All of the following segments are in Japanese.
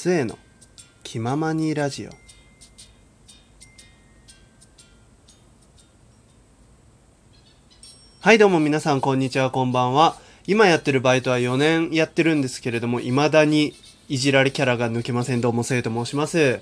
杖の気ままにラジオ。はいどうも皆さんこんにちはこんばんは。今やってるバイトは4年やってるんですけれども未だにいじられキャラが抜けません。どうもせいと申します。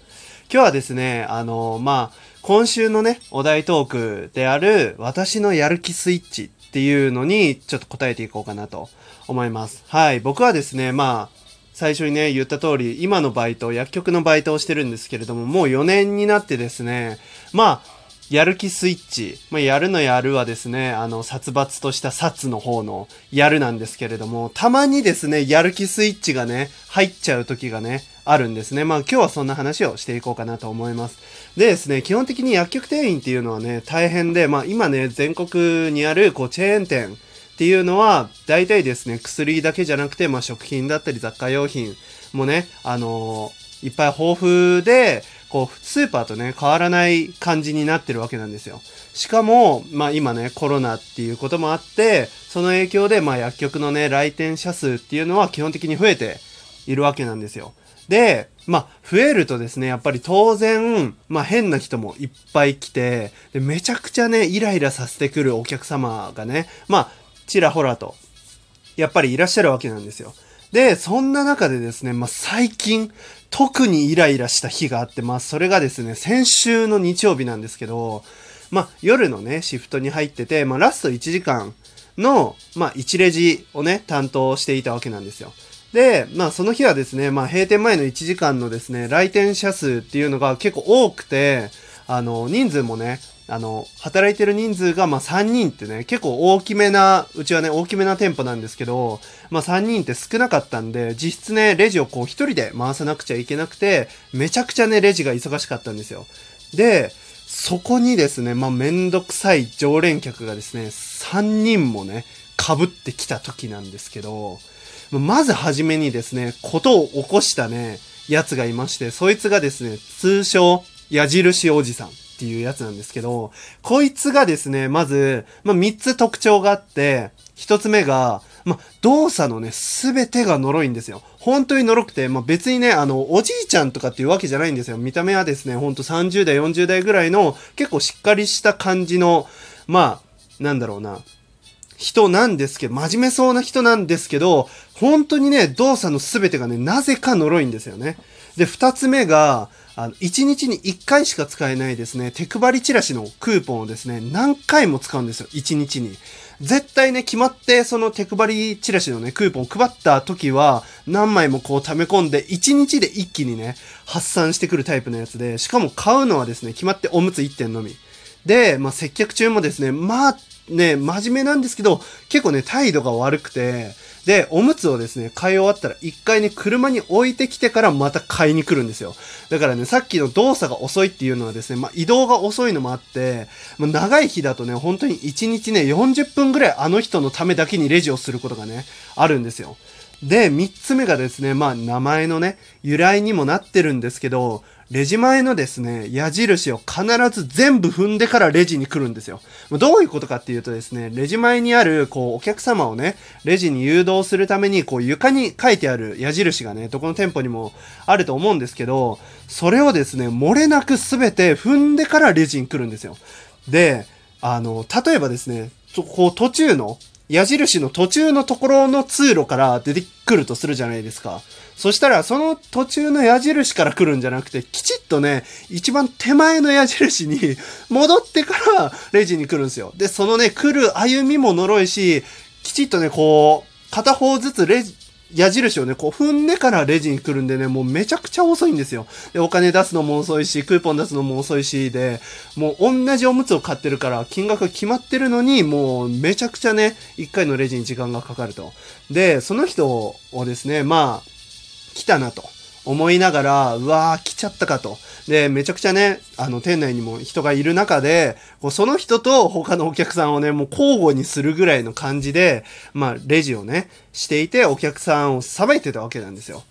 今日はですねあのまあ今週のねお題トークである私のやる気スイッチっていうのにちょっと答えていこうかなと思います。はい僕はですねまあ最初にね、言った通り、今のバイト、薬局のバイトをしてるんですけれども、もう4年になってですね、まあ、やる気スイッチ。まあ、やるのやるはですね、あの、殺伐とした殺の方のやるなんですけれども、たまにですね、やる気スイッチがね、入っちゃう時がね、あるんですね。まあ今日はそんな話をしていこうかなと思います。でですね、基本的に薬局店員っていうのはね、大変で、まあ今ね、全国にあるこうチェーン店、っていうのは、大体ですね、薬だけじゃなくて、まあ、食品だったり雑貨用品もね、あのー、いっぱい豊富で、こう、スーパーとね、変わらない感じになってるわけなんですよ。しかも、まあ今ね、コロナっていうこともあって、その影響で、まあ薬局のね、来店者数っていうのは基本的に増えているわけなんですよ。で、まあ、増えるとですね、やっぱり当然、まあ変な人もいっぱい来て、でめちゃくちゃね、イライラさせてくるお客様がね、まあ、ちらほらと、やっぱりいらっしゃるわけなんですよ。で、そんな中でですね、まあ、最近、特にイライラした日があって、まあ、それがですね、先週の日曜日なんですけど、まあ、夜のね、シフトに入ってて、まあ、ラスト1時間の、まあ、1レジをね、担当していたわけなんですよ。で、まあ、その日はですね、まあ、閉店前の1時間のですね、来店者数っていうのが結構多くて、あの、人数もね、あの、働いてる人数が、まあ、3人ってね、結構大きめな、うちはね、大きめな店舗なんですけど、まあ、3人って少なかったんで、実質ね、レジをこう1人で回さなくちゃいけなくて、めちゃくちゃね、レジが忙しかったんですよ。で、そこにですね、まあ、めんどくさい常連客がですね、3人もね、被ってきた時なんですけど、まずはじめにですね、ことを起こしたね、やつがいまして、そいつがですね、通称、矢印おじさん。っていうやつなんですけど、こいつがですね、まず、まあ、3つ特徴があって、1つ目が、まあ、動作のね、すべてが呪いんですよ。本当に呪くて、まあ、別にね、あの、おじいちゃんとかっていうわけじゃないんですよ。見た目はですね、ほんと30代、40代ぐらいの、結構しっかりした感じの、まあ、なんだろうな、人なんですけど、真面目そうな人なんですけど、本当にね、動作のすべてがね、なぜか呪いんですよね。で、二つ目が、あの、1日に1回しか使えないですね、手配りチラシのクーポンをですね、何回も使うんですよ、1日に。絶対ね、決まってその手配りチラシのね、クーポンを配った時は、何枚もこう溜め込んで、1日で一気にね、発散してくるタイプのやつで、しかも買うのはですね、決まっておむつ1点のみ。で、まあ、接客中もですね、まあ、ね、真面目なんですけど、結構ね、態度が悪くて、で、おむつをですね、買い終わったら一回ね、車に置いてきてからまた買いに来るんですよ。だからね、さっきの動作が遅いっていうのはですね、まあ、移動が遅いのもあって、まあ、長い日だとね、本当に1日ね、40分ぐらいあの人のためだけにレジをすることがね、あるんですよ。で、3つ目がですね、まあ、名前のね、由来にもなってるんですけど、レジ前のですね、矢印を必ず全部踏んでからレジに来るんですよ。どういうことかっていうとですね、レジ前にある、こう、お客様をね、レジに誘導するために、こう、床に書いてある矢印がね、どこの店舗にもあると思うんですけど、それをですね、漏れなく全て踏んでからレジに来るんですよ。で、あの、例えばですね、こう、途中の、矢印の途中のところの通路から出てくるとするじゃないですか。そしたら、その途中の矢印から来るんじゃなくて、きちっとね、一番手前の矢印に 戻ってからレジに来るんですよ。で、そのね、来る歩みも呪いし、きちっとね、こう、片方ずつレジ、矢印をね、こう踏んでからレジに来るんでね、もうめちゃくちゃ遅いんですよ。で、お金出すのも遅いし、クーポン出すのも遅いし、で、もう同じおむつを買ってるから、金額が決まってるのに、もうめちゃくちゃね、一回のレジに時間がかかると。で、その人をですね、まあ、来たなと思いながら、うわー来ちゃったかと。で、めちゃくちゃね、あの、店内にも人がいる中で、こうその人と他のお客さんをね、もう交互にするぐらいの感じで、まあ、レジをね、していて、お客さんをさばいてたわけなんですよ。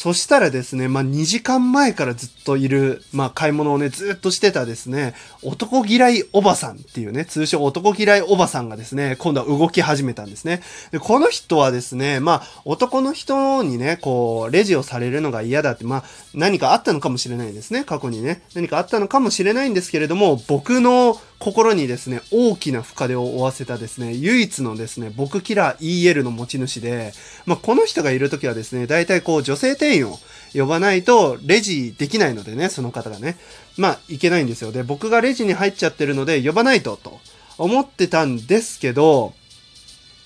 そしたらですね、まあ、2時間前からずっといる、まあ、買い物をね、ずっとしてたですね、男嫌いおばさんっていうね、通称男嫌いおばさんがですね、今度は動き始めたんですね。で、この人はですね、まあ、男の人にね、こう、レジをされるのが嫌だって、まあ、何かあったのかもしれないですね、過去にね。何かあったのかもしれないんですけれども、僕の心にですね、大きな深手を負わせたですね、唯一のですね、僕キラー EL の持ち主で、まあ、この人がいるときはですね、大体こう、女性店員を呼ばないと、レジできないのでね、その方がね。まあ、いけないんですよ。で、僕がレジに入っちゃってるので、呼ばないと、と思ってたんですけど、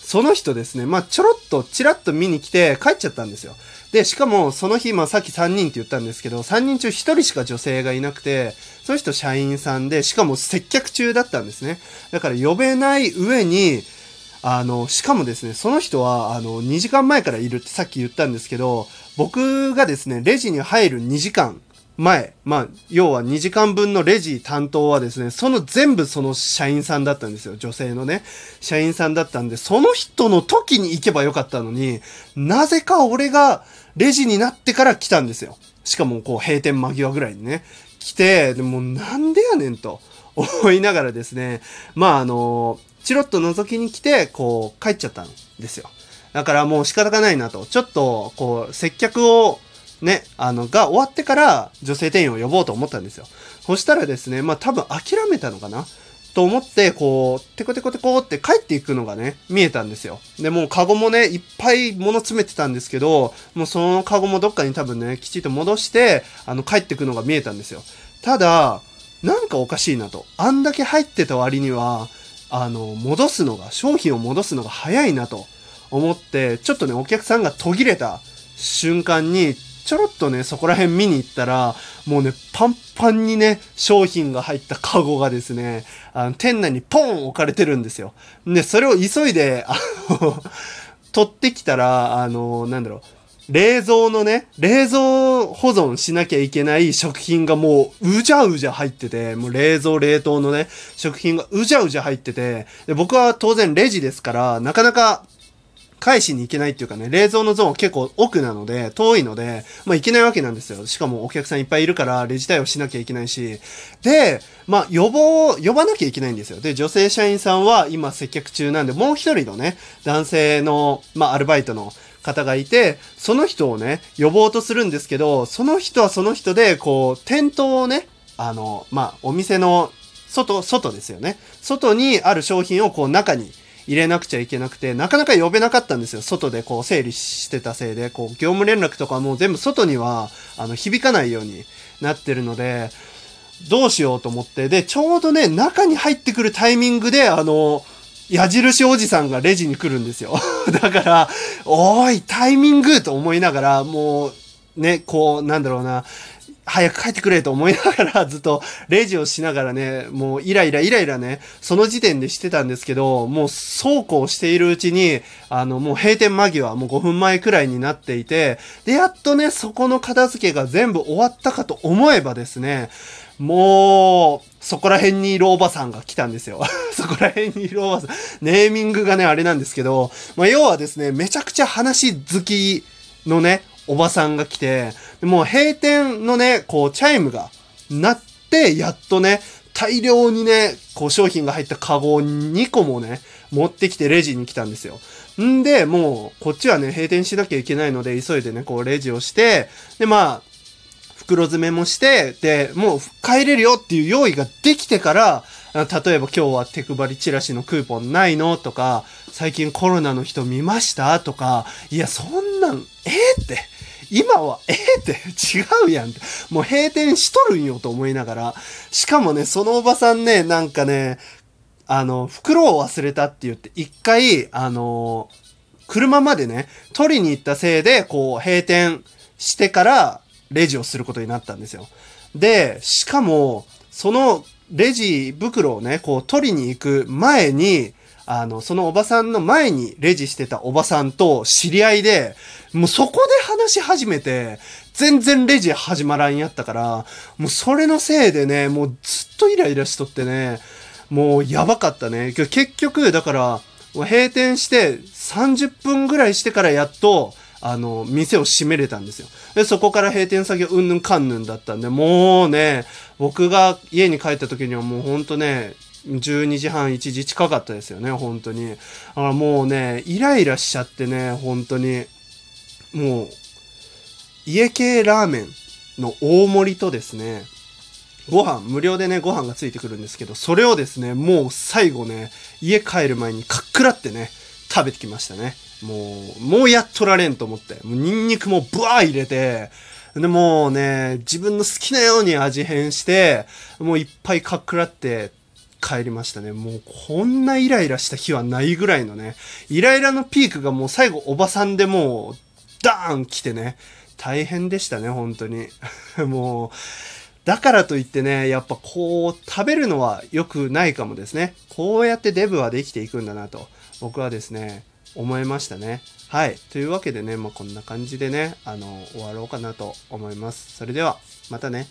その人ですね、まあ、ちょろっと、ちらっと見に来て帰っちゃったんですよ。で、しかも、その日、まあ、さっき3人って言ったんですけど、3人中1人しか女性がいなくて、その人社員さんで、しかも接客中だったんですね。だから呼べない上に、あの、しかもですね、その人は、あの、2時間前からいるってさっき言ったんですけど、僕がですね、レジに入る2時間前、まあ、要は2時間分のレジ担当はですね、その全部その社員さんだったんですよ。女性のね、社員さんだったんで、その人の時に行けばよかったのに、なぜか俺がレジになってから来たんですよ。しかもこう閉店間際ぐらいにね、来て、でもなんでやねんと思いながらですね、まああの、チロッと覗きに来て、こう帰っちゃったんですよ。だからもう仕方がないなと。ちょっと、こう、接客をね、あの、が終わってから女性店員を呼ぼうと思ったんですよ。そしたらですね、まあ多分諦めたのかな？と思って、こう、テコテコテコって帰っていくのがね、見えたんですよ。で、もうカゴもね、いっぱい物詰めてたんですけど、もうそのカゴもどっかに多分ね、きちっと戻して、あの、帰ってくのが見えたんですよ。ただ、なんかおかしいなと。あんだけ入ってた割には、あの、戻すのが、商品を戻すのが早いなと思って、ちょっとね、お客さんが途切れた瞬間に、ちょろっとね、そこら辺見に行ったら、もうね、パンパンにね、商品が入ったカゴがですね、あの、店内にポン置かれてるんですよ。で、それを急いで、あの、取ってきたら、あの、なんだろう、冷蔵のね、冷蔵保存しなきゃいけない食品がもううじゃうじゃ入ってて、もう冷蔵冷凍のね、食品がうじゃうじゃ入ってて、で僕は当然レジですから、なかなか返しに行けないっていうかね、冷蔵のゾーン結構奥なので、遠いので、まあ行けないわけなんですよ。しかもお客さんいっぱいいるから、レジ対応しなきゃいけないし。で、まあ呼ぼう、呼ばなきゃいけないんですよ。で、女性社員さんは今接客中なんで、もう一人のね、男性の、まあアルバイトの方がいて、その人をね、呼ぼうとするんですけど、その人はその人で、こう、店頭をね、あの、まあ、お店の外、外ですよね。外にある商品をこう中に入れなくちゃいけなくて、なかなか呼べなかったんですよ。外でこう整理してたせいで、こう業務連絡とかもう全部外には、あの、響かないようになってるので、どうしようと思って、で、ちょうどね、中に入ってくるタイミングで、あの、矢印おじさんがレジに来るんですよ。だから、おい、タイミングと思いながら、もう、ね、こう、なんだろうな、早く帰ってくれと思いながら ずっとレジをしながらね、もうイライライライラね、その時点でしてたんですけど、もうそうこうしているうちに、あのもう閉店間際、もう5分前くらいになっていて、で、やっとね、そこの片付けが全部終わったかと思えばですね、もう、そこら辺にいるおばさんが来たんですよ。そこら辺にいるおばさん。ネーミングがね、あれなんですけど、まあ、要はですね、めちゃくちゃ話好きのね、おばさんが来て、もう閉店のね、こう、チャイムが鳴って、やっとね、大量にね、こう商品が入ったカゴを2個もね、持ってきてレジに来たんですよ。んで、もう、こっちはね、閉店しなきゃいけないので、急いでね、こうレジをして、で、まあ、袋詰めもして、で、もう帰れるよっていう用意ができてから、例えば今日は手配りチラシのクーポンないの？とか、最近コロナの人見ました？とか、いや、そんなん、えー、って、今は、えー、って違うやんって。もう閉店しとるんよと思いながら。しかもね、そのおばさんね、なんかね、あの、袋を忘れたって言って、一回、あの、車までね、取りに行ったせいで、こう、閉店してから、レジをすることになったんですよ。で、しかも、そのレジ袋をね、こう取りに行く前に、あの、そのおばさんの前にレジしてたおばさんと知り合いで、もうそこで話し始めて、全然レジ始まらんやったから、もうそれのせいでね、もうずっとイライラしとってね、もうやばかったね。結局、だから、閉店して30分ぐらいしてからやっと、あの、店を閉めれたんですよ。で、そこから閉店先うんぬんかんぬんだったんで、もうね、僕が家に帰った時にはもうほんとね、12時半、1時近かったですよね、本当に。だからもうね、イライラしちゃってね、本当に。もう、家系ラーメンの大盛りとですね、ご飯、無料でね、ご飯がついてくるんですけど、それをですね、もう最後ね、家帰る前にかっくらってね、食べてきましたね。もう、もうやっとられんと思って。もうニンニクもブワー入れて、で、もうね、自分の好きなように味変して、もういっぱいかっくらって帰りましたね。もうこんなイライラした日はないぐらいのね、イライラのピークがもう最後おばさんでもう、ダーン来てね、大変でしたね、本当に。もう、だからといってね、やっぱこう、食べるのは良くないかもですね。こうやってデブはできていくんだなと、僕はですね、思いましたね。はい。というわけでね、まあ、こんな感じでね、あの、終わろうかなと思います。それでは、またね。